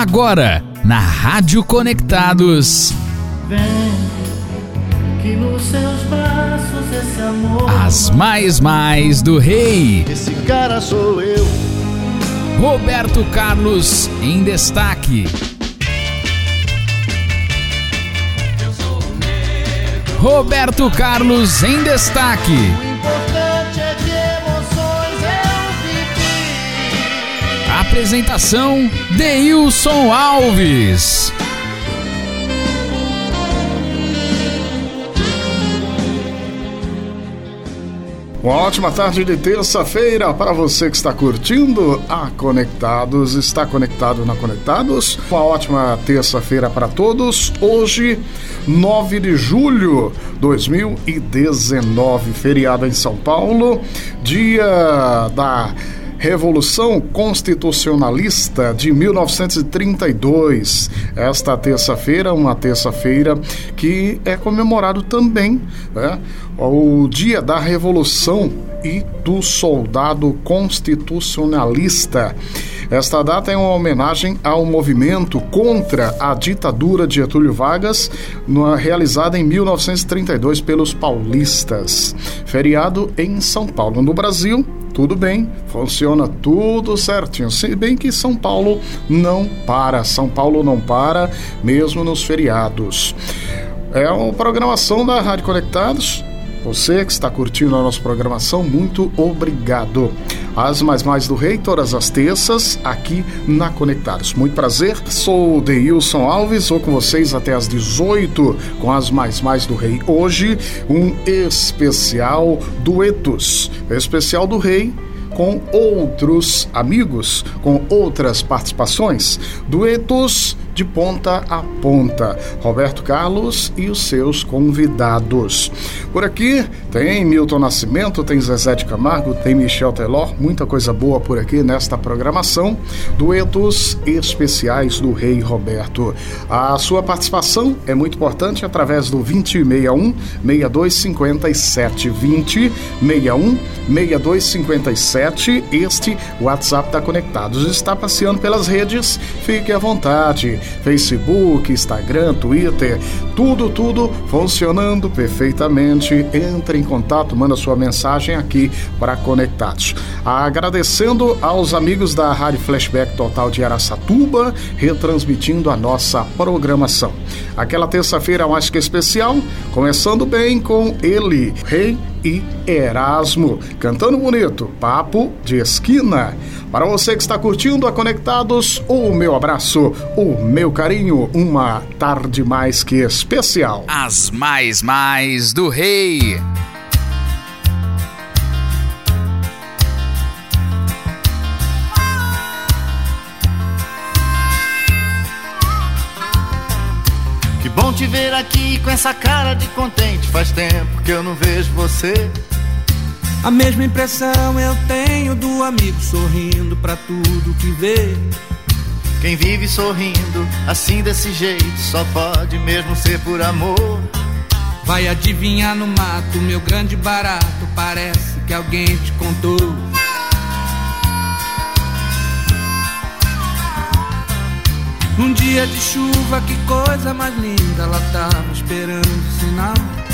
Agora, na Rádio Conectados. Vem, que nos seus braços esse amor. As mais mais do rei. Esse cara sou eu. Roberto Carlos em destaque. Roberto Carlos em destaque. Apresentação Deilson Alves. Uma ótima tarde de terça-feira para você que está curtindo a Conectados, está conectado na Conectados. Uma ótima terça-feira para todos. Hoje, 9 de julho de 2019, feriado em São Paulo, dia da Revolução Constitucionalista de 1932. Esta terça-feira, uma terça-feira que é comemorado também né, o Dia da Revolução e do Soldado Constitucionalista. Esta data é uma homenagem ao movimento contra a ditadura de Getúlio Vargas, realizada em 1932 pelos paulistas. Feriado em São Paulo. No Brasil, tudo bem, funciona tudo certinho. Se bem que São Paulo não para, São Paulo não para, mesmo nos feriados. É uma programação da Rádio Conectados. Você que está curtindo a nossa programação, muito obrigado. As Mais Mais do Rei, todas as terças, aqui na Conectados. Muito prazer, sou o Deilson Alves, vou com vocês até às 18 com as Mais Mais do Rei. Hoje, um especial duetos. Especial do Rei com outros amigos, com outras participações. Duetos de ponta a ponta. Roberto Carlos e os seus convidados. Por aqui tem Milton Nascimento, tem Zezé de Camargo, tem Michel Teló, muita coisa boa por aqui nesta programação. Duetos especiais do Rei Roberto. A sua participação é muito importante através do 2061 6257 20 61 6257. Este WhatsApp da Conectados está passeando pelas redes. Fique à vontade. Facebook, Instagram, Twitter, tudo, tudo funcionando perfeitamente. Entre em contato, manda sua mensagem aqui para Conectados. Agradecendo aos amigos da Rádio Flashback Total de Araçatuba, retransmitindo a nossa programação. Aquela terça-feira mais que especial, começando bem com ele, Rei e Erasmo, cantando bonito, papo de esquina. Para você que está curtindo a Conectados, o meu abraço, o meu carinho, uma tarde mais que especial. As mais mais do rei. Que bom te ver aqui com essa cara de contente. Faz tempo que eu não vejo você. A mesma impressão eu tenho do amigo sorrindo pra tudo que vê. Quem vive sorrindo assim desse jeito só pode mesmo ser por amor. Vai adivinhar no mato, meu grande barato. Parece que alguém te contou. Num dia de chuva, que coisa mais linda. Ela tava esperando o sinal.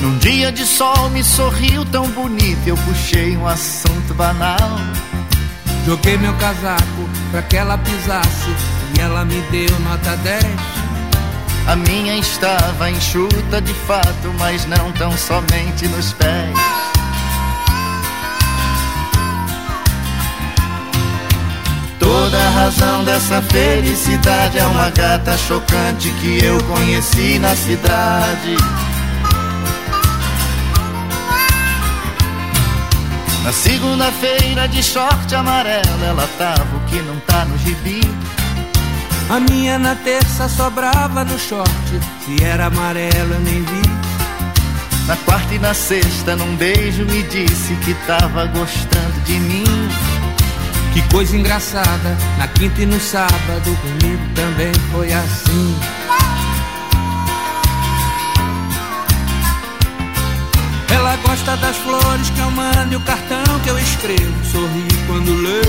Num dia de sol me sorriu tão bonito, eu puxei um assunto banal. Joguei meu casaco pra que ela pisasse e ela me deu nota 10. A minha estava enxuta de fato, mas não tão somente nos pés. Toda a razão dessa felicidade é uma gata chocante que eu conheci na cidade. Na segunda-feira de short amarelo, ela tava o que não tá no gibi. A minha na terça sobrava no short, se era amarelo eu nem vi. Na quarta e na sexta, num beijo, me disse que tava gostando de mim. Que coisa engraçada, na quinta e no sábado comigo também foi assim. Ela gosta das flores que eu mando e o cartão que eu escrevo. Sorri quando lê.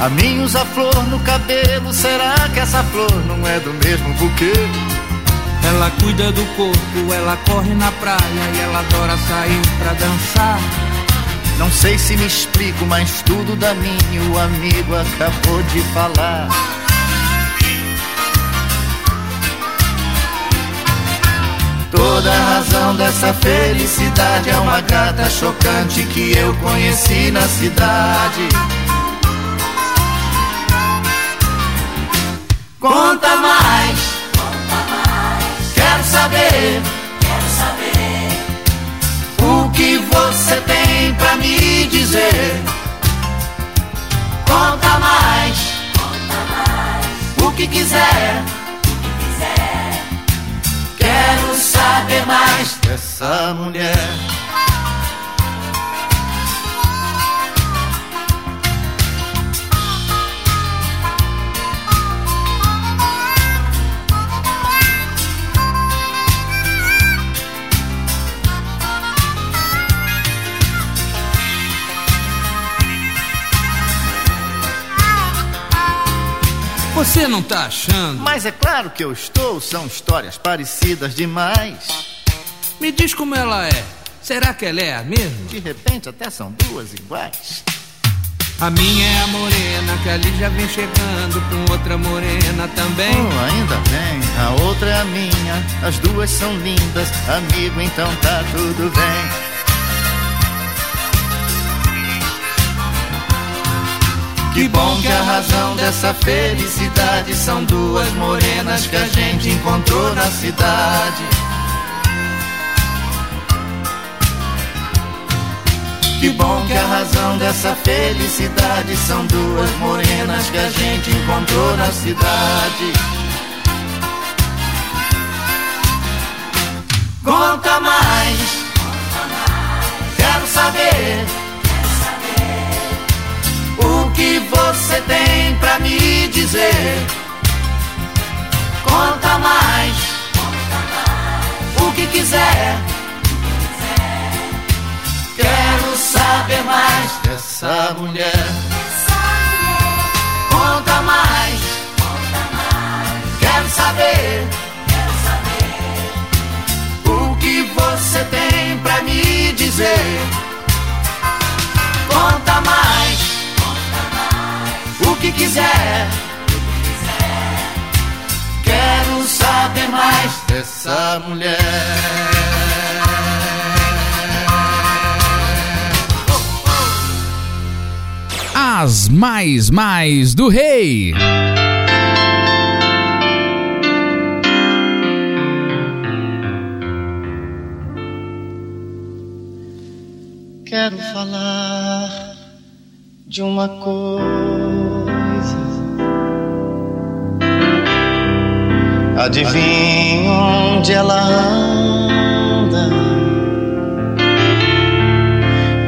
A mim usa flor no cabelo, será que essa flor não é do mesmo buquê? Ela cuida do corpo, ela corre na praia e ela adora sair pra dançar. Não sei se me explico, mas tudo da mim o amigo acabou de falar. Toda a razão dessa felicidade é uma gata chocante que eu conheci na cidade. Conta mais, conta mais. Quero saber, quero saber o que você tem pra me dizer. Conta mais, conta mais. O que quiser. Saber mais dessa mulher. Você não tá achando? Mas é claro que eu estou, são histórias parecidas demais. Me diz como ela é. Será que ela é a mesma? De repente até são duas iguais. A minha é a morena, que ali já vem chegando com outra morena também. Oh, ainda bem, a outra é a minha, as duas são lindas, amigo, então tá tudo bem. Que bom que a razão dessa felicidade são duas morenas que a gente encontrou na cidade. Que bom que a razão dessa felicidade são duas morenas que a gente encontrou na cidade. Conta mais, quero saber dizer. Conta mais, o que quiser. Quero saber mais dessa mulher. Conta mais, quero saber. O que você tem pra me dizer. Conta mais o que quiser. Saber mais dessa mulher. As mais mais do rei. Quero falar de uma coisa. Adivinha onde ela anda?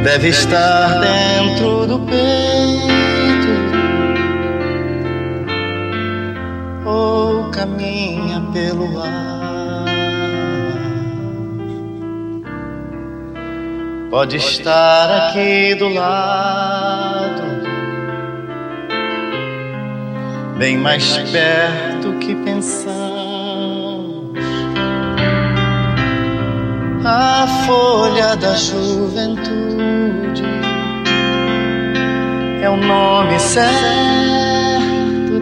Deve estar dentro do peito ou caminha pelo ar. Pode estar aqui do lado, bem mais perto que pensamos. A folha da juventude é o nome certo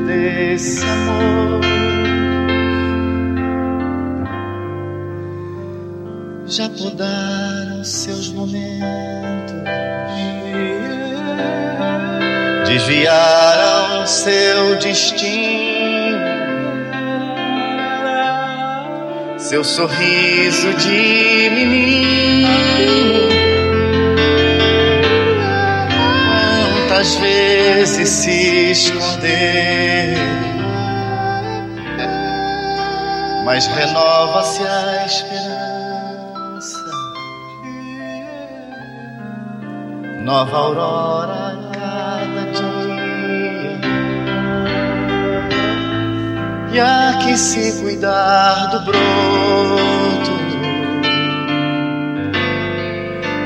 desse amor. Já podaram seus momentos, desviaram seu destino, seu sorriso de menino. Quantas vezes se esconder, mas renova-se a esperança. nova aurora E há que se cuidar do broto,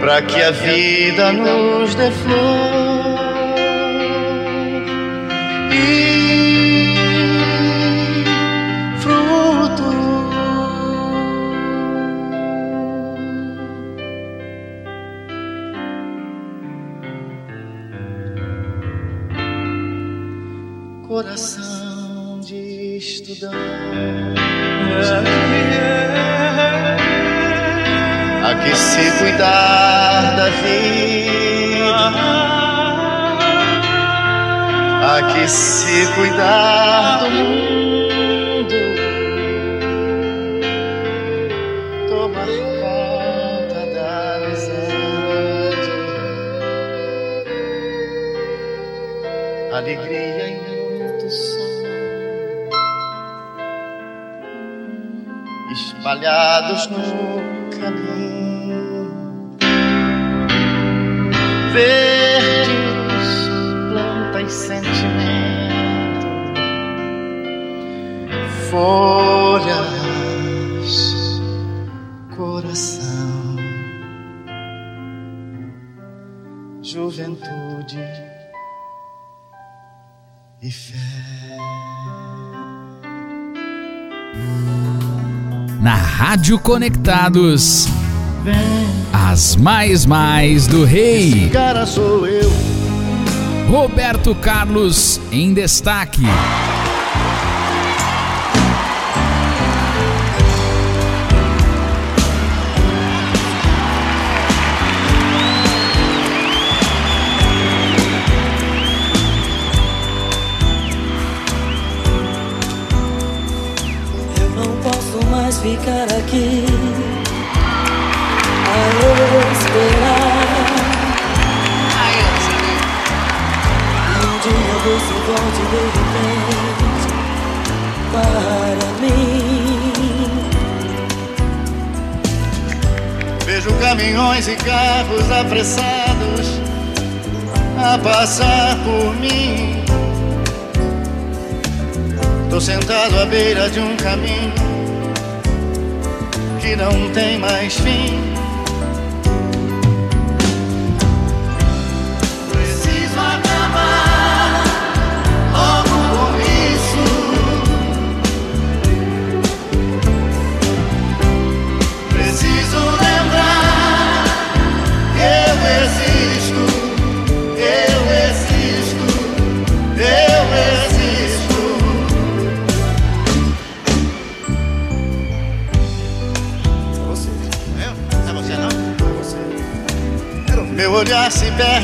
para que a vida nos dê flor. cuidar do mundo, tomar conta da amizade, alegria e muito sol, espalhados no caminho. Verdes plantas sentimentos. Rádio Conectados. As mais mais do rei. Esse cara sou eu. Roberto Carlos em destaque. Ficar aqui a esperar. Um dia você volte de repente para mim. Vejo caminhões e carros apressados a passar por mim. Tô sentado à beira de um caminho não tem mais fim.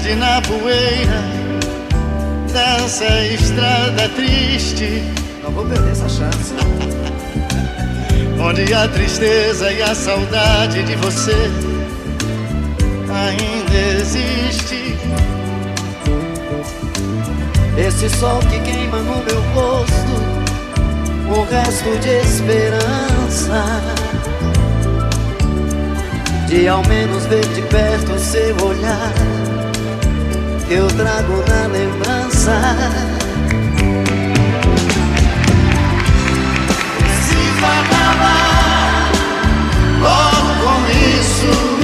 Perde na poeira dessa estrada triste. Não vou perder essa chance. Onde a tristeza e a saudade de você ainda existe. Esse sol que queima no meu rosto, o resto de esperança de ao menos ver de perto o seu olhar que eu trago na lembrança. Preciso acabar logo com isso.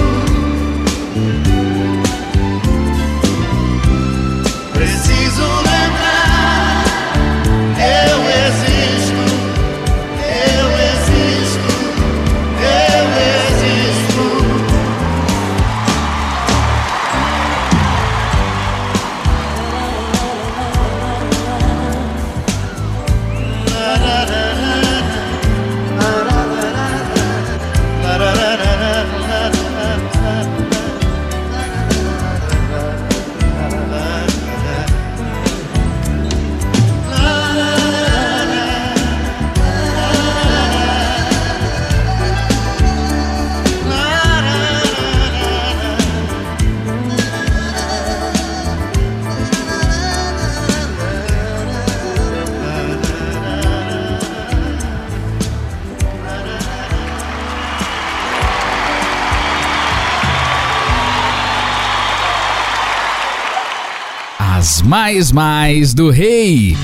Mais mais do rei.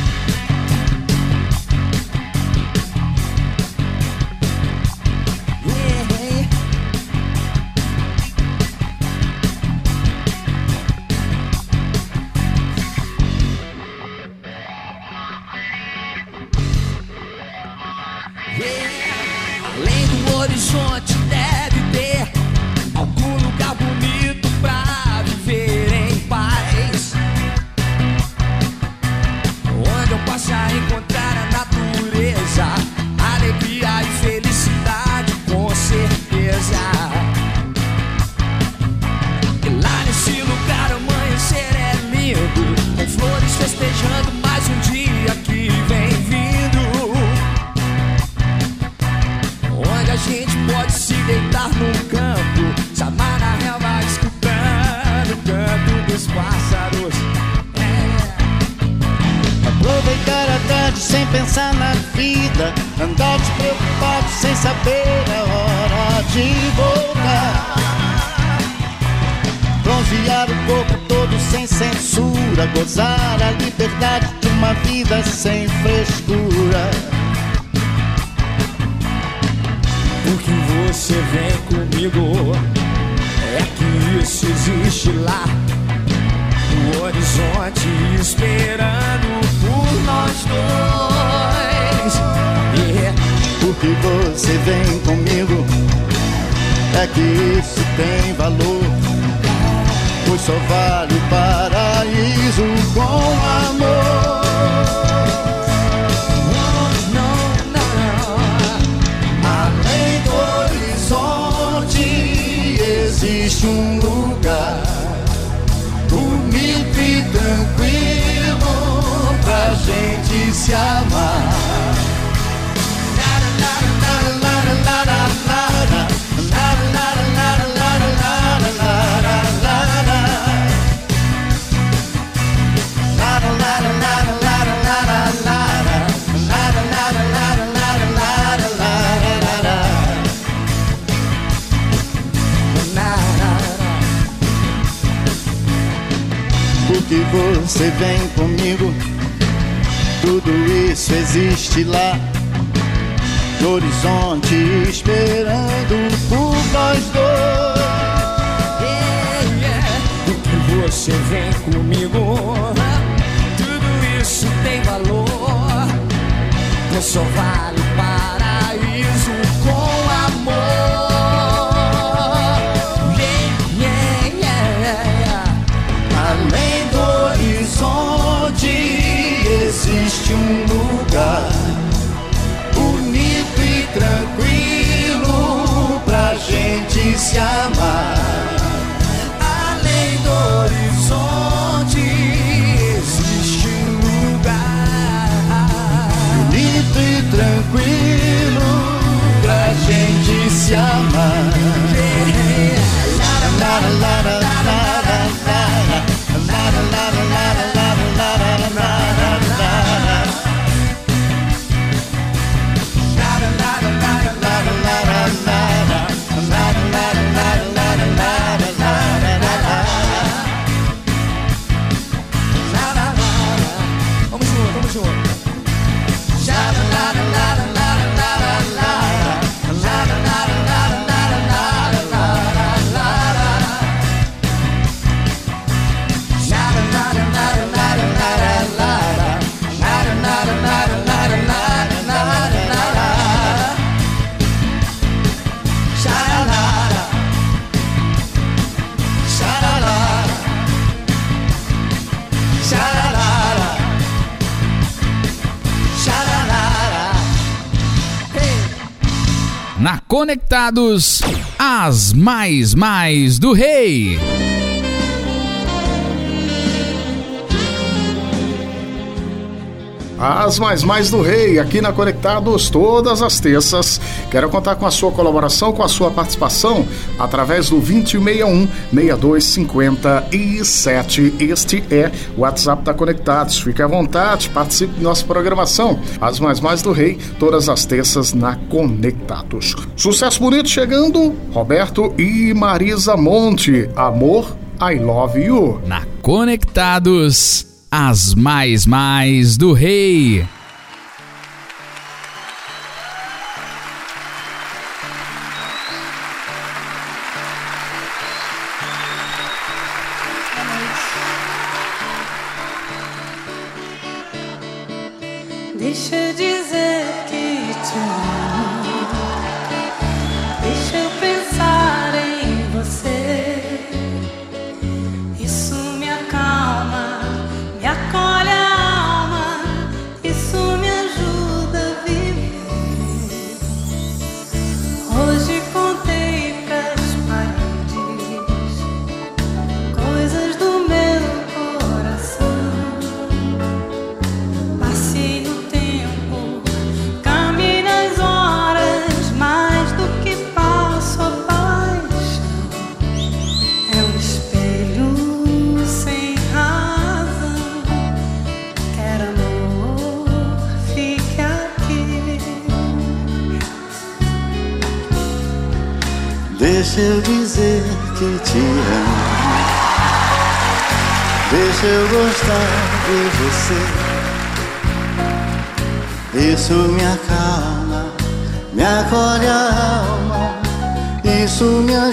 Que você vem comigo é que isso tem valor. Pois só vale o paraíso com amor. Existe um lugar bonito e tranquilo pra gente se amar. Você vem comigo. Tudo isso existe lá no horizonte, esperando por nós dois. Yeah, yeah. Que você vem comigo? Tudo isso tem valor. Pois só vale se amar. Conectados, as mais mais do rei. As mais mais do rei, aqui na Conectados, todas as terças. Quero contar com a sua colaboração, com a sua participação, através do 2161-6257. Este é o WhatsApp da Conectados. Fique à vontade, participe da nossa programação. As mais mais do rei, todas as terças na Conectados. Sucesso bonito chegando, Roberto e Marisa Monte. Amor, I love you. Na Conectados as mais mais do rei. Deixa eu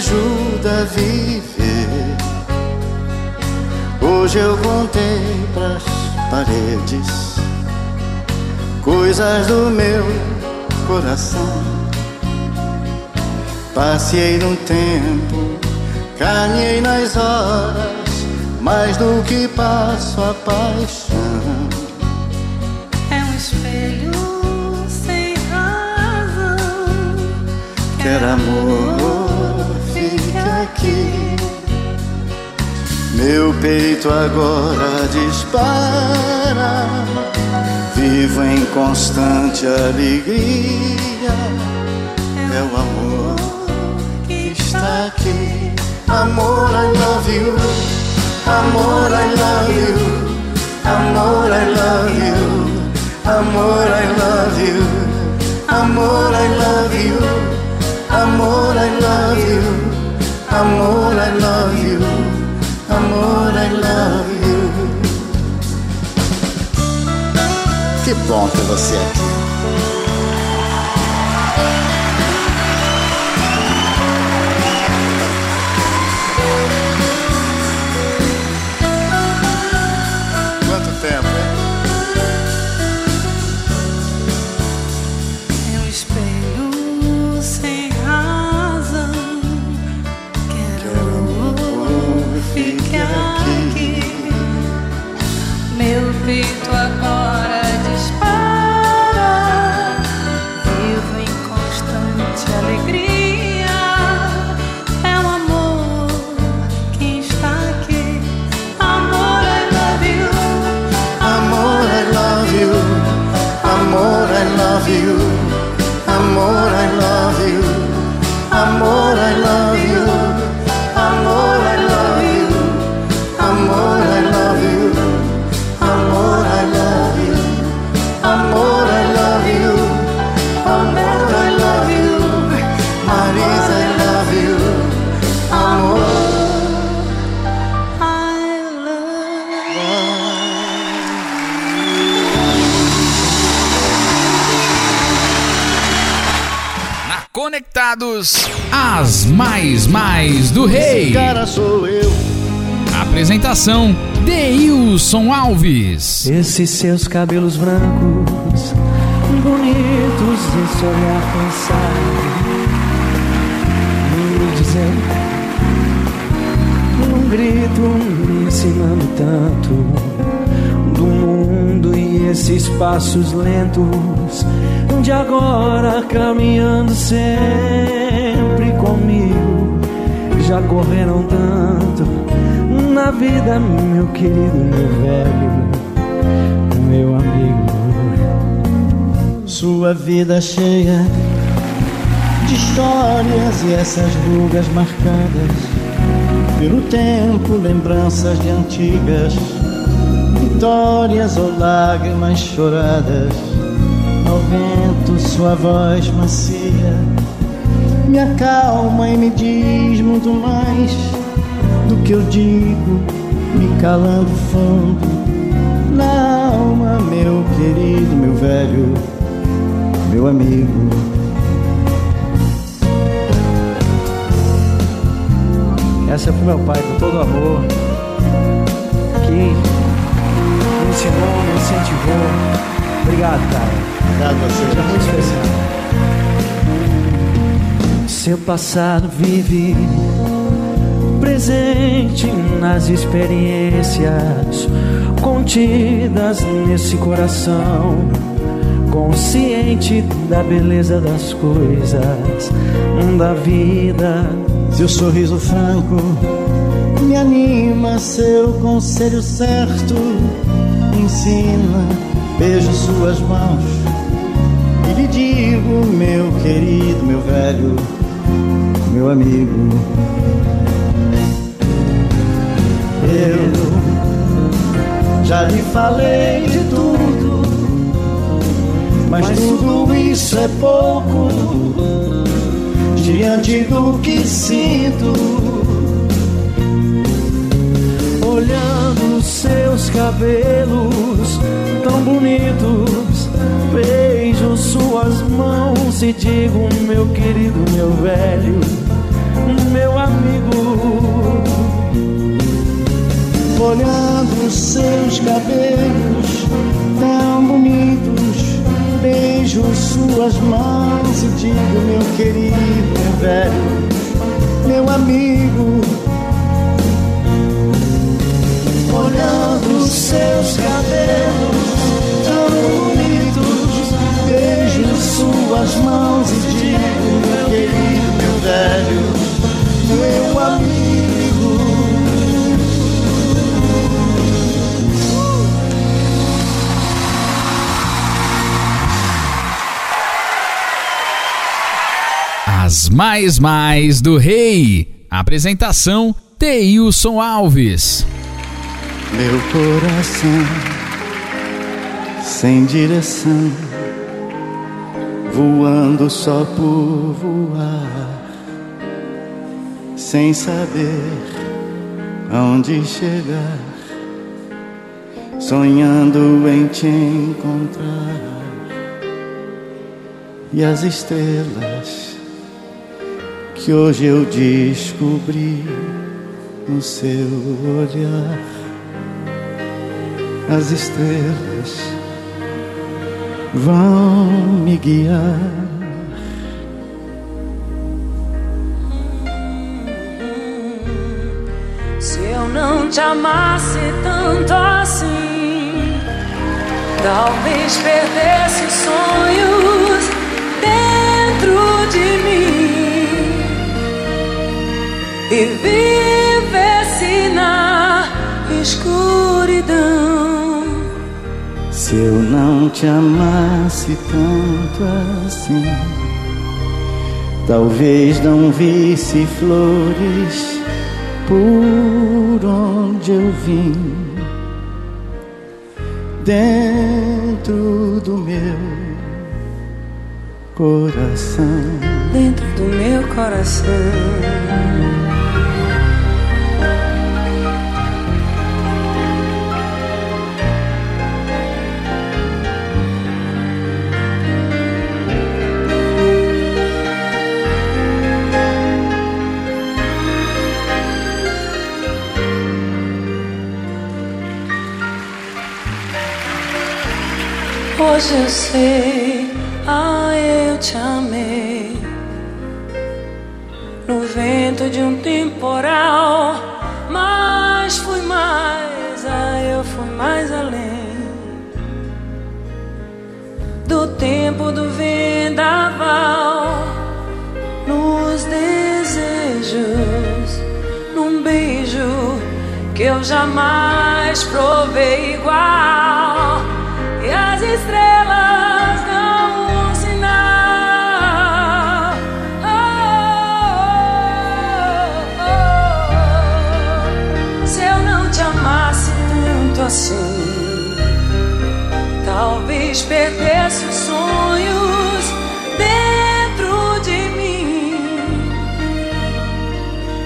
ajuda a viver. Hoje eu contei pras paredes coisas do meu coração. Passei no tempo, caminhei nas horas, mais do que passo a paixão. Peito agora dispara, vivo em constante alegria. É o amor que está aqui. Amor, I love you. Amor, I love you. Amor, I love you. Amor, I love you. Amor, I love you. Amor, I love you. Amor, I love you. Bom ter você aqui. Conectados, as mais mais do rei. Cara, sou eu. Apresentação Deilson Alves. Esses seus cabelos brancos, bonitos, esse olhar cansado, me dizendo, num grito, me ensinando tanto mundo e esses passos lentos de agora caminhando sempre comigo. Já correram tanto na vida, meu querido, meu velho, meu amigo. Sua vida cheia de histórias e essas rugas marcadas pelo tempo, lembranças de antigas vitórias ou lágrimas choradas. Ao vento, sua voz macia me acalma e me diz muito mais do que eu digo, me calando fundo na alma, meu querido, meu velho, meu amigo. Essa é pro meu pai, com todo amor, que ensinou, me incentivou. Obrigado, cara. Obrigado a você. Muito especial. Seu passado vive presente nas experiências contidas nesse coração, consciente da beleza das coisas, da vida. Seu sorriso franco me anima, seu conselho certo ensina. Beijo suas mãos e lhe digo, meu querido, meu velho, meu amigo. Eu já lhe falei de tudo, mas tudo isso é pouco diante do que sinto. Olhando seus cabelos tão bonitos, beijo suas mãos e digo, meu querido, meu velho, meu amigo. Olhando seus cabelos tão bonitos, beijo suas mãos e digo, meu querido, meu velho, meu amigo. Olhando seus cabelos tão bonitos, beijo suas mãos e digo, meu querido, meu velho, meu amigo. As Mais Mais do Rei. Apresentação: Teilson Alves. Meu coração sem direção, voando só por voar, sem saber aonde chegar, sonhando em te encontrar. E as estrelas que hoje eu descobri no seu olhar as estrelas vão me guiar. Se eu não te amasse tanto assim, talvez perdesse os sonhos dentro de mim e vivesse na escuridão. Se eu não te amasse tanto assim, talvez não visse flores por onde eu vim, dentro do meu coração. Dentro do meu coração. Hoje eu sei, ah, eu te amei. No vento de um temporal, mas fui mais, ah, eu fui mais além. Do tempo do vendaval, nos desejos, num beijo que eu jamais provei igual. As estrelas dão um. Oh, oh, oh. Se eu não te amasse tanto assim, talvez perdesse os sonhos dentro de mim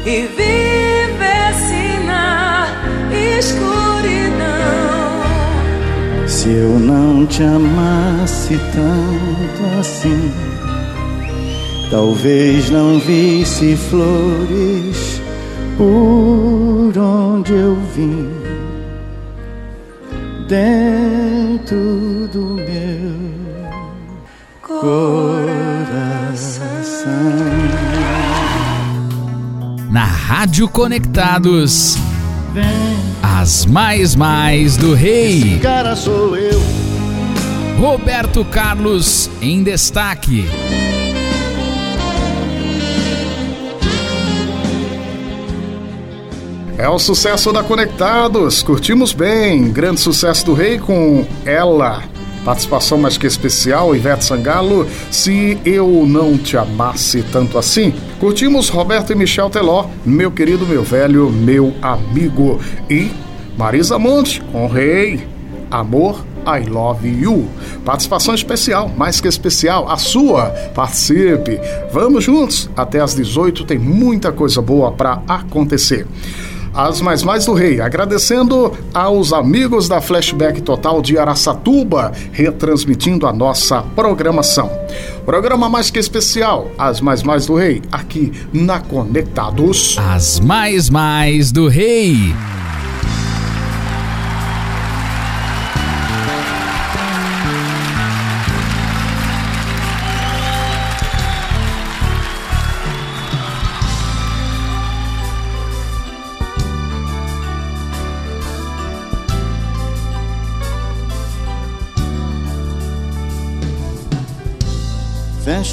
e vivesse eu não te amasse tanto assim, talvez não visse flores por onde eu vim, dentro do meu coração. Na Rádio Conectados. As Mais Mais do Rei. Cara sou eu. Roberto Carlos em destaque. É o sucesso da Conectados. Curtimos bem. Grande sucesso do Rei com Ela. Participação mais que especial, Ivete Sangalo, Se Eu Não Te Amasse Tanto Assim. Curtimos Roberto e Michel Teló, Meu Querido, Meu Velho, Meu Amigo. E Marisa Monte com Rei, Amor I Love You. Participação especial, mais que especial, a sua. Participe. Vamos juntos. Até às 18 tem muita coisa boa para acontecer as mais mais do rei, agradecendo aos amigos da Flashback Total de Araçatuba, retransmitindo a nossa programação. Programa mais que especial, as mais mais do rei, aqui na Conectados. As mais mais do rei.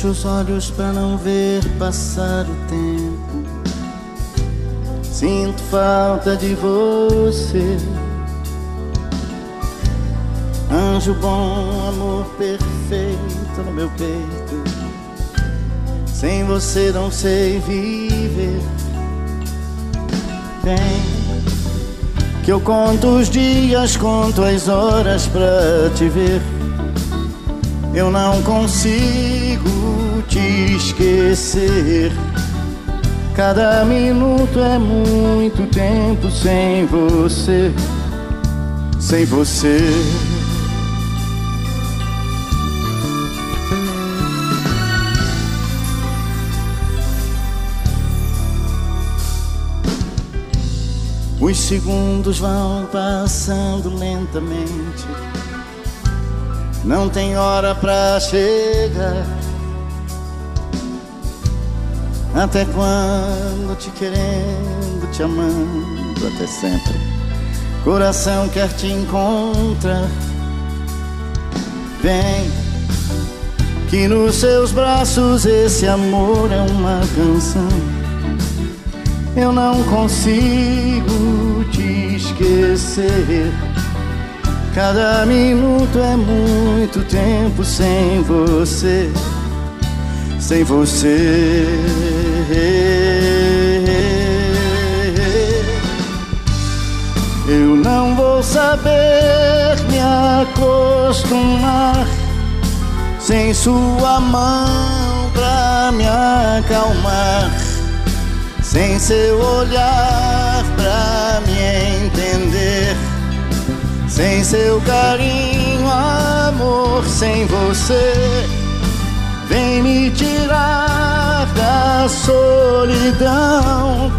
Fecho os olhos para não ver passar o tempo. Sinto falta de você. Anjo bom, amor perfeito no meu peito. Sem você não sei viver. Vem, que eu conto os dias, conto as horas pra te ver. Eu não consigo te esquecer. Cada minuto é muito tempo sem você, sem você. Os segundos vão passando lentamente. Não tem hora pra chegar. Até quando te querendo, te amando, até sempre. Coração quer te encontrar. Vem, que nos seus braços esse amor é uma canção. Eu não consigo te esquecer. Cada minuto é muito tempo sem você, sem você. Eu não vou saber me acostumar sem sua mão pra me acalmar, sem seu olhar pra me entender. Sem seu carinho, amor, sem você, vem me tirar da solidão,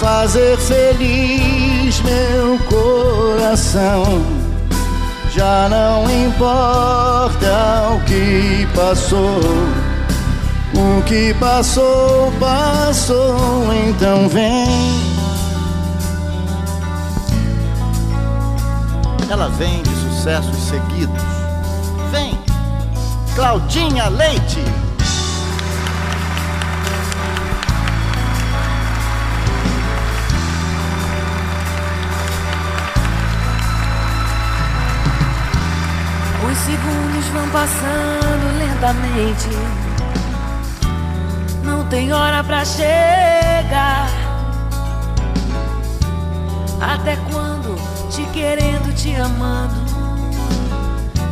fazer feliz meu coração. Já não importa o que passou, o que passou, passou, então vem. Ela vem de sucessos seguidos. Claudinha Leite. Os segundos vão passando lentamente. Não tem hora pra chegar. Até quando te querendo, te amando.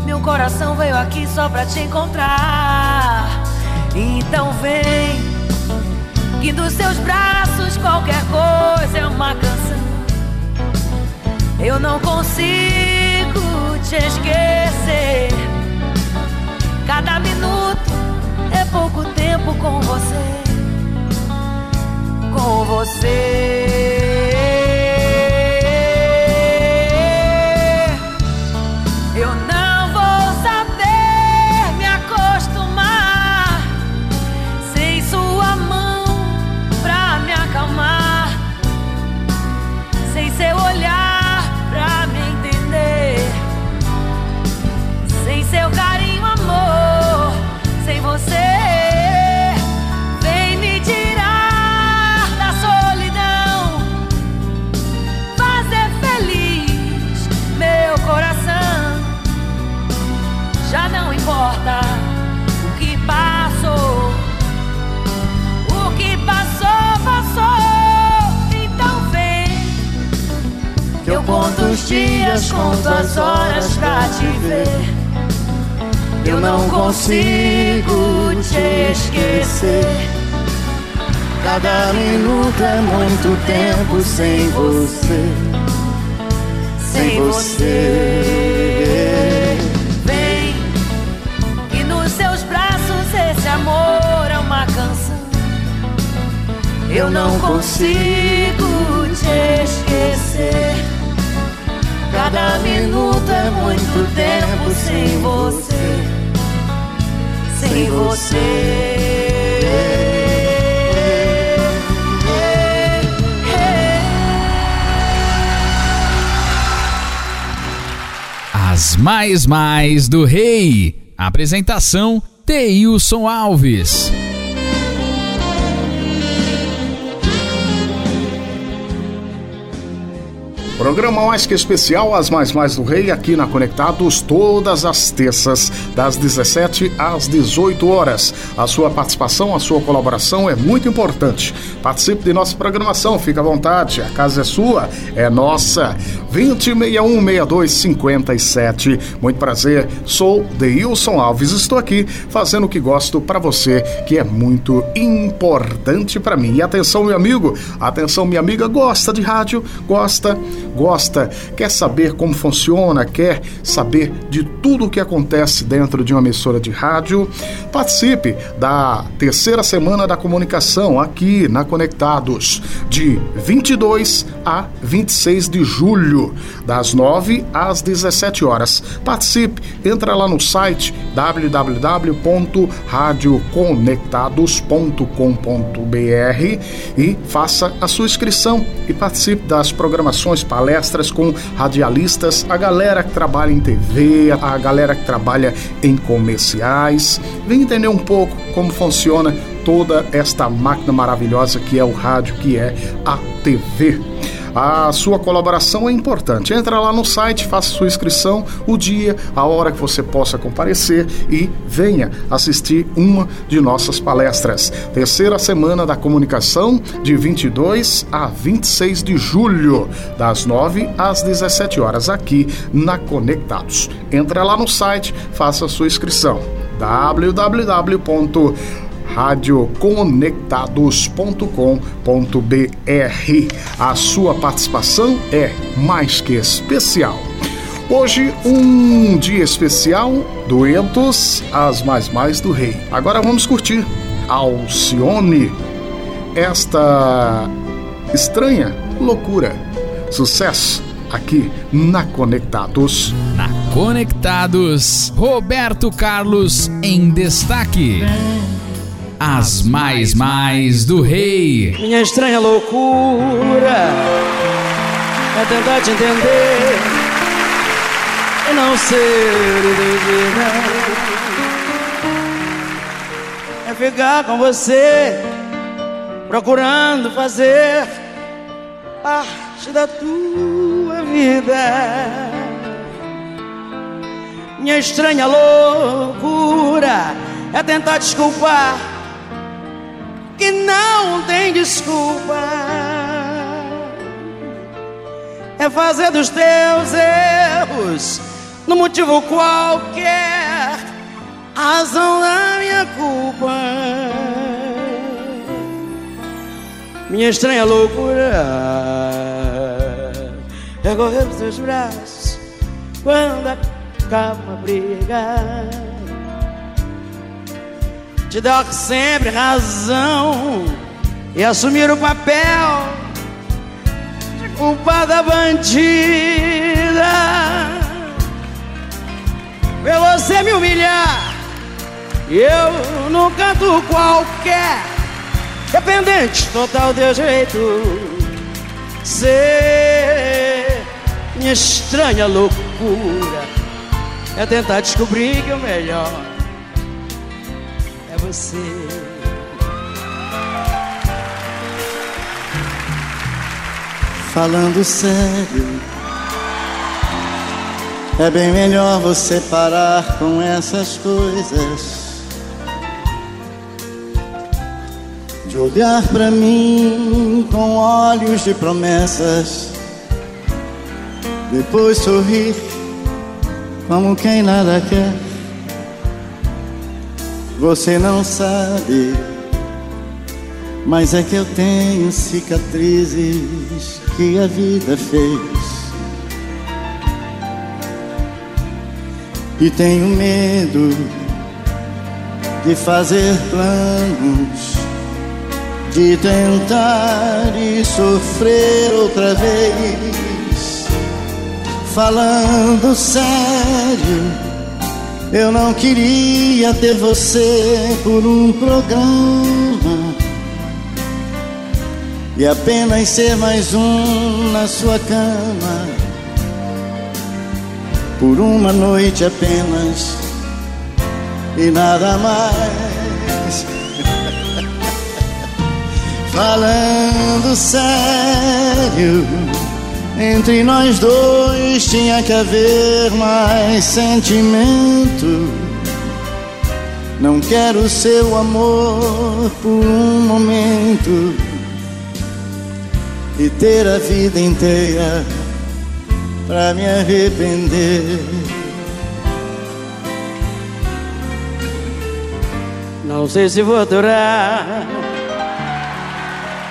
Meu coração veio aqui só pra te encontrar. Então vem, que dos seus braços qualquer coisa é uma canção. Eu não consigo te esquecer. Cada minuto é pouco tempo com você. Com você. Dias, conto as horas pra te ver. Eu não consigo te esquecer. Cada minuto é muito tempo sem você. Sem você. Vem, que nos seus braços esse amor é uma canção. Eu não consigo te esquecer. Cada minuto é muito tempo sem você. Sem você. As mais mais do rei. Apresentação Teilson Alves. Programa mais que especial, as mais mais do rei, aqui na Conectados, todas as terças, das 17 às 18 horas. A sua participação, a sua colaboração é muito importante. Participe de nossa programação, fique à vontade, a casa é sua, é nossa. 20616257. Muito prazer, sou Deilson Alves, estou aqui fazendo o que gosto para você, que é muito importante para mim. E atenção, meu amigo, atenção, minha amiga, gosta de rádio, gosta gosta, quer saber como funciona, quer saber de tudo o que acontece dentro de uma emissora de rádio, participe da terceira semana da comunicação aqui na Conectados, de 22 a 26 de julho, das 9 às 17 horas. Participe, entra lá no site www.radioconectados.com.br e faça a sua inscrição e participe das programações palestras com radialistas, a galera que trabalha em TV, a galera que trabalha em comerciais. Vem entender um pouco como funciona toda esta máquina maravilhosa que é o rádio, que é a TV. A sua colaboração é importante. Entra lá no site, faça sua inscrição, o dia, a hora que você possa comparecer e venha assistir uma de nossas palestras. Terceira semana da comunicação, de 22 a 26 de julho, das 9 às 17 horas, aqui na Conectados. Entra lá no site, faça sua inscrição. www radioconectados.com.br. A sua participação é mais que especial. Hoje, um dia especial, duetos, as mais mais do rei. Agora vamos curtir Alcione, esta estranha loucura. Sucesso aqui na Conectados. Na Conectados, Roberto Carlos em destaque. As mais mais do rei. Minha estranha loucura é tentar te entender e não ser devida. É ficar com você, procurando fazer parte da tua vida. Minha estranha loucura é tentar desculpar que não tem desculpa. É fazer dos teus erros no motivo qualquer razão da minha culpa. Minha estranha loucura é correr nos teus braços quando acaba uma briga te dar sempre razão e assumir o papel de culpada bandida. Ver você me humilhar eu num canto qualquer, dependente total de jeito. Ser minha estranha loucura é tentar descobrir que o melhor você. Falando sério, é bem melhor você parar com essas coisas. De olhar pra mim com olhos de promessas. Depois sorrir como quem nada quer. Você não sabe, mas é que eu tenho cicatrizes que a vida fez. E tenho medo de fazer planos, de tentar e sofrer outra vez. Falando sério, eu não queria ter você por um programa e apenas ser mais um na sua cama. Por uma noite apenas e nada mais. Falando sério, entre nós dois tinha que haver mais sentimento. Não quero seu amor por um momento e ter a vida inteira pra me arrepender. Não sei se vou durar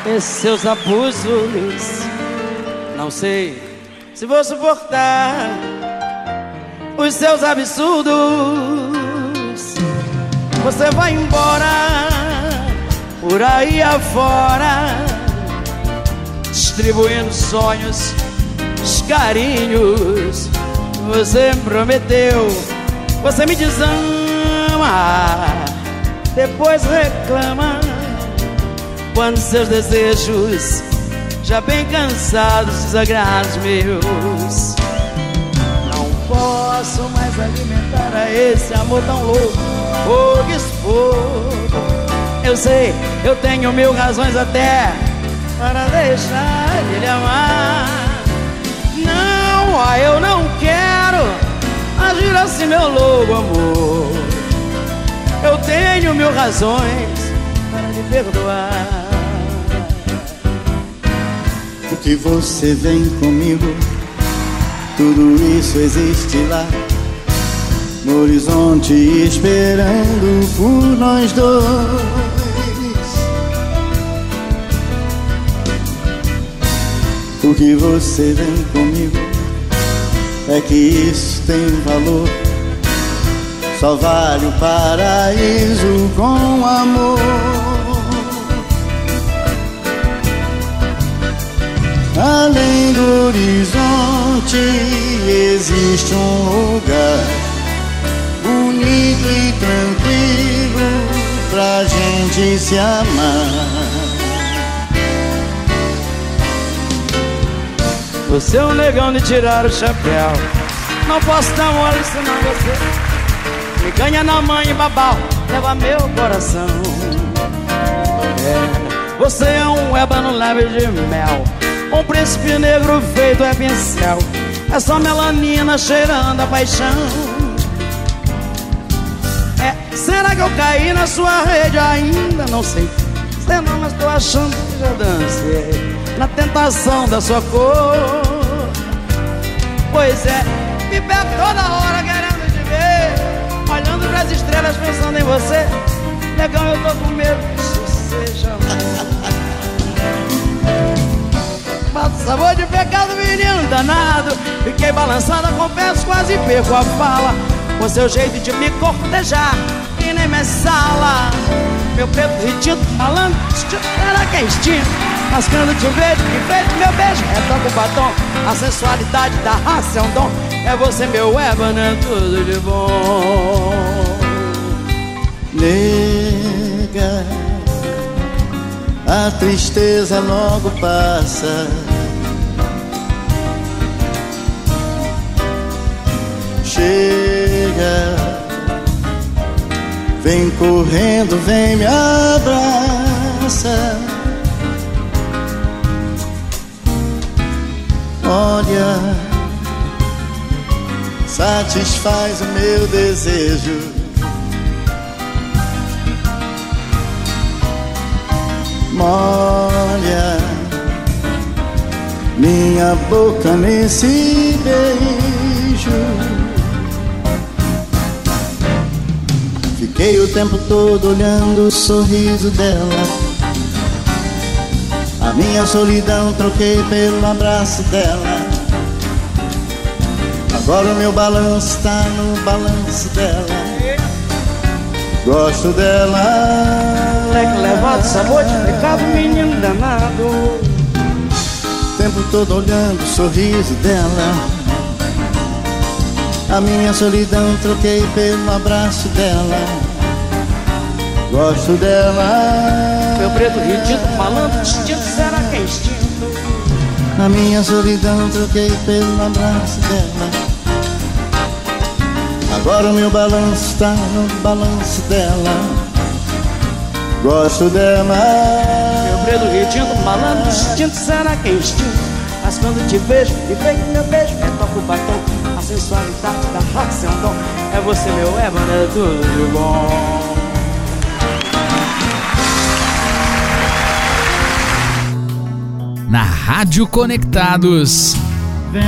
esses seus abusos. Não sei se vou suportar os seus absurdos. Você vai embora por aí afora, distribuindo sonhos, os carinhos. Você me prometeu, você me desama depois reclama quando seus desejos já bem cansados desagradam meus. Não posso mais alimentar a esse amor tão louco, fogo expor. Eu sei, eu tenho mil razões até para deixar de lhe amar. Não, ah, eu não quero agir assim, meu louco amor. Eu tenho mil razões para lhe perdoar. Que você vem comigo, tudo isso existe lá no horizonte, esperando por nós dois. O que você vem comigo é que isso tem valor. Só vale o paraíso com amor. Além do horizonte existe um lugar bonito e tranquilo pra gente se amar. Você é um negão de tirar o chapéu. Não posso dar mole senão você me ganha na mãe e babau, leva meu coração. É, você é um ébano lábio de mel, um príncipe negro feito é pincel. É só melanina cheirando a paixão. É, será que eu caí na sua rede ainda? Não sei. Sei não, mas tô achando que já dancei na tentação da sua cor. Pois é, me pego toda hora querendo te ver, olhando pras estrelas pensando em você. Legal, eu tô com medo que isso seja amor. Sabor de pecado, menino danado. Fiquei balançada, confesso, quase perco a fala. Com seu jeito de me cortejar, e nem me sala. Meu preto retinto, falando, será que é instinto? Mascando te vejo, que feito meu beijo Retoca o batom, a sensualidade da raça é um dom É você meu ébano, é tudo de bom Nega, a tristeza logo passa Chega, vem correndo, vem me abraça Olha, satisfaz o meu desejo. Molha minha boca nesse beijo. Fiquei o tempo todo olhando o sorriso dela. A minha solidão troquei pelo abraço dela. Agora o meu balanço tá no balanço dela. Gosto dela. Moleque levado, sabor de pecado, menino danado. tempo todo olhando o sorriso dela. A minha solidão troquei pelo abraço dela. Gosto dela. Meu preto ridito, malandro, distinto, será que é instinto? A minha solidão troquei pelo abraço dela. Agora o meu balanço tá no balanço dela. Gosto dela. Meu preto ridito, malandro, distinto, será que é instinto? Mas quando te vejo, e feito meu beijo, é toco o batom. A sensualidade da sem dom. É você, meu ébano, é tudo de bom. Na Rádio Conectados, Vem,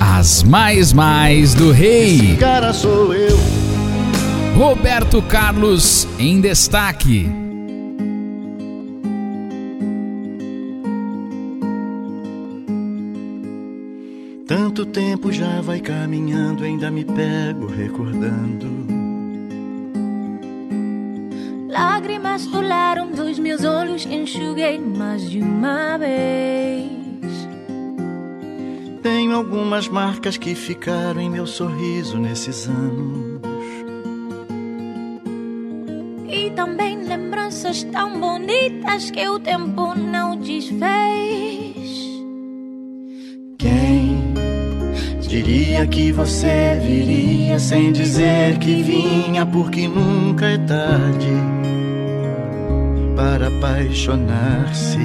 as mais mais do rei. cara sou eu. Roberto Carlos em destaque. Tanto tempo já vai caminhando, ainda me pego recordando. Lágrimas rolaram dos meus olhos, enxuguei mais de uma vez. Tenho algumas marcas que ficaram em meu sorriso nesses anos. E também lembranças tão bonitas que o tempo não desfez. Quem diria que você viria sem dizer que vinha, porque nunca é tarde para apaixonar-se.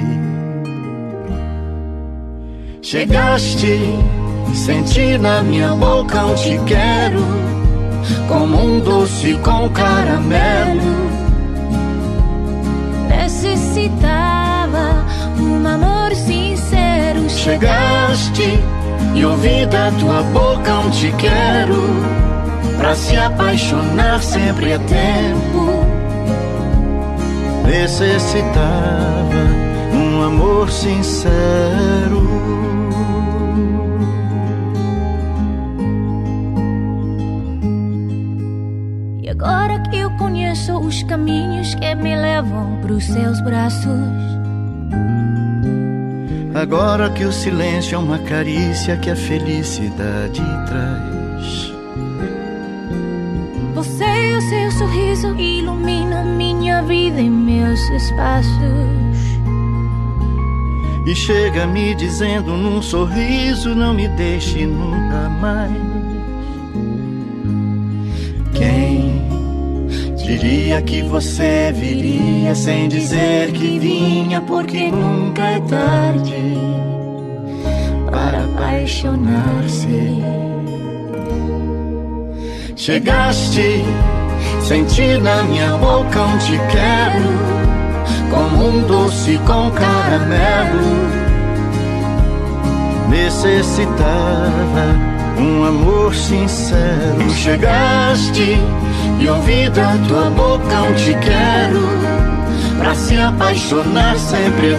Chegaste, senti na minha boca um te quero, como um doce com caramelo. Necessitava um amor sincero. Chegaste e ouvi da tua boca um te quero, pra se apaixonar sempre é tempo. Necessitava um amor sincero. E agora que eu conheço os caminhos que me levam pros seus braços. Agora que o silêncio é uma carícia que a felicidade traz. Você e o seu sorriso iluminam vida e meus espaços. E chega me dizendo num sorriso: Não me deixe nunca mais. Quem diria que você viria sem dizer que vinha, porque nunca é tarde para apaixonar-se. Chegaste, senti na minha boca um te quero como um doce com caramelo. Necessitava um amor sincero. Chegaste e ouvi da tua boca um te quero. Pra se apaixonar sempre é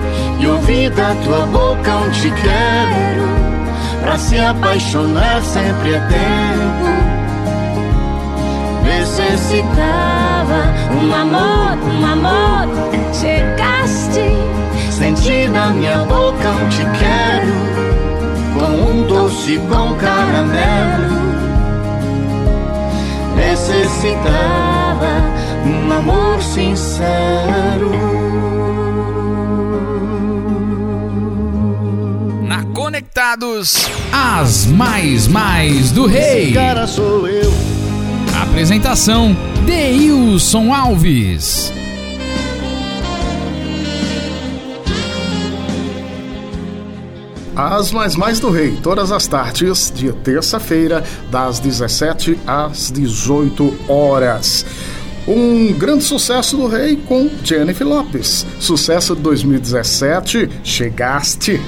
e ouvi da tua boca um te quero. Pra se apaixonar sempre é tempo. Necessitava Um amor, um amor, chegaste. Senti na minha boca um te quero, com um doce com caramelo. necessitava um amor sincero. Conectados, as mais mais do rei. Esse cara sou eu. Apresentação: Deilson Alves. As Mais Mais do Rei, todas as tardes, de terça-feira, das 17 às 18 horas. Um grande sucesso do Rei com Jennifer Lopes. Sucesso de 2017, Chegaste.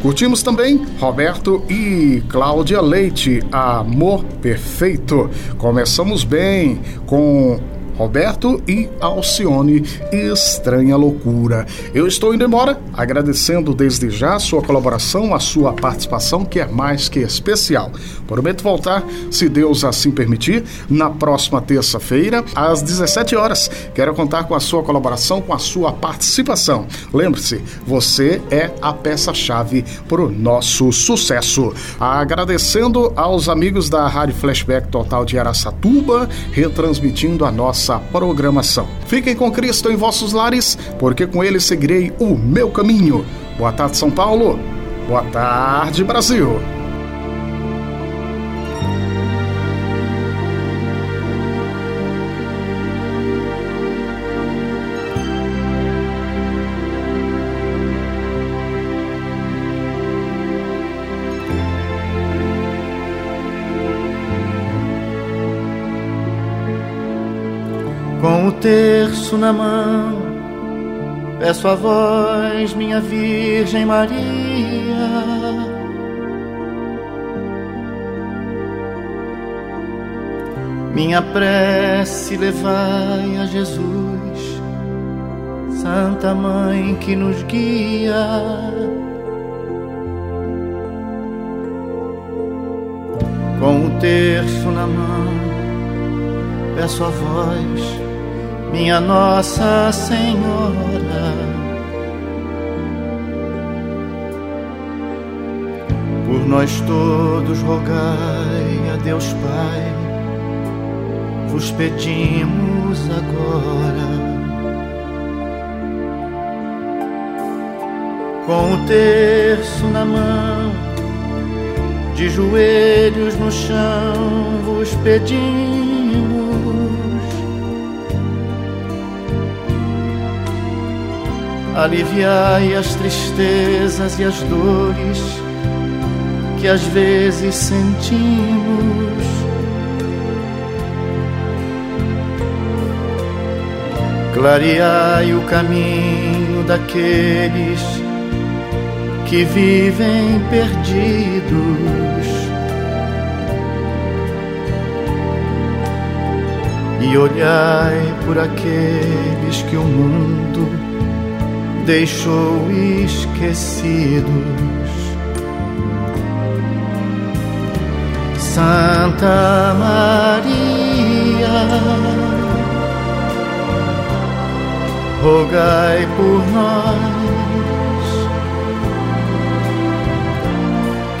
Curtimos também Roberto e Cláudia Leite, Amor Perfeito. Começamos bem com Roberto e Alcione, Estranha Loucura. Eu estou indo embora, agradecendo desde já a sua colaboração, a sua participação, que é mais que especial. Prometo voltar, se Deus assim permitir, na próxima terça-feira, às 17 horas. Quero contar com a sua colaboração, com a sua participação. Lembre-se, você é a peça-chave para o nosso sucesso. Agradecendo aos amigos da Rádio Flashback Total de Araçatuba, retransmitindo a nossa programação. Fiquem com Cristo em vossos lares, porque com ele seguirei o meu caminho. Boa tarde, São Paulo. Boa tarde, Brasil. Terço na mão, peço a voz, minha Virgem Maria. Minha prece levai a Jesus, Santa Mãe que nos guia. Com o terço na mão, peço a voz, minha Nossa Senhora. Por nós todos rogai a Deus Pai, vos pedimos agora. Com o terço na mão, de joelhos no chão, vos pedimos. Aliviai as tristezas e as dores que às vezes sentimos. Clareai o caminho daqueles que vivem perdidos. E olhai por aqueles que o mundo deixou esquecidos. Santa Maria, rogai por nós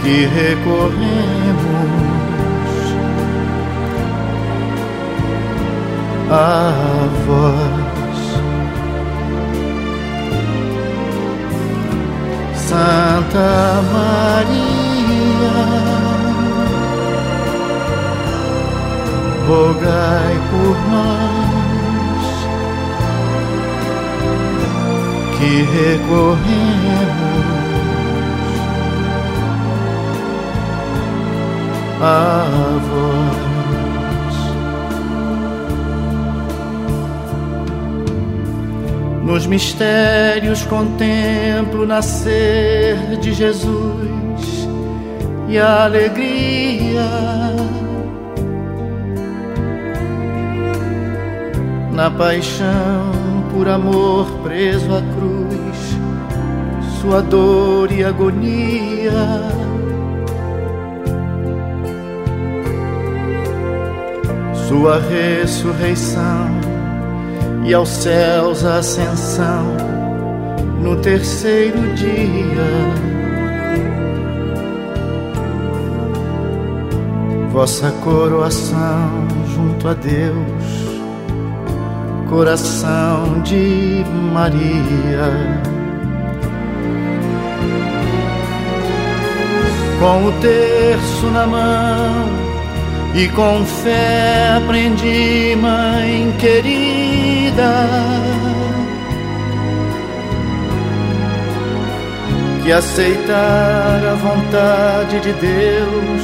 que recorremos a vós. Santa Maria, rogai por nós que recorremos a vós. Nos mistérios contemplo nascer de Jesus e a alegria. Na paixão, por amor preso à cruz, sua dor e agonia. Sua ressurreição e aos céus ascensão no terceiro dia. Vossa coroação junto a Deus, coração de Maria. Com o terço na mão e com fé aprendi, mãe querida, que aceitar a vontade de Deus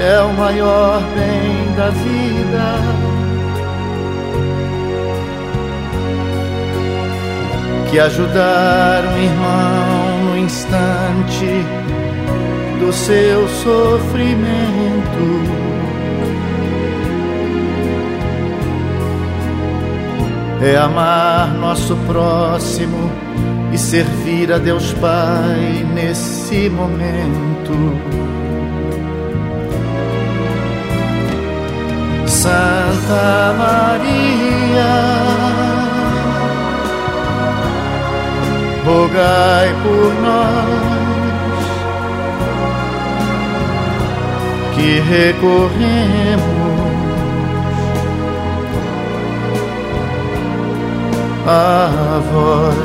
é o maior bem da vida. Que ajudar um irmão no instante do seu sofrimento. É amar nosso próximo e servir a Deus Pai nesse momento. Santa Maria, rogai por nós que recorremos a vós,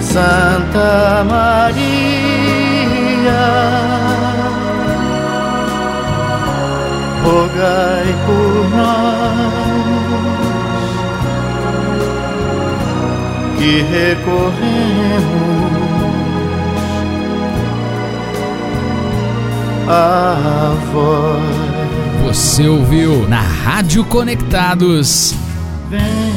Santa Maria. rogai por nós que recorremos a vós. Você ouviu na Rádio Conectados Vem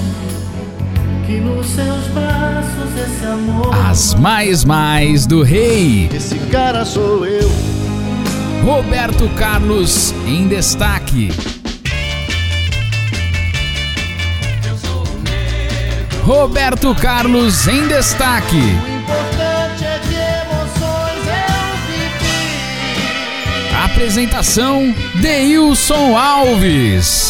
que nos seus braços esse amor. as mais mais do rei. Esse cara sou eu. Roberto Carlos em destaque. Roberto Carlos em destaque. O importante é que emoções eu vivi. Apresentação Deilson Alves.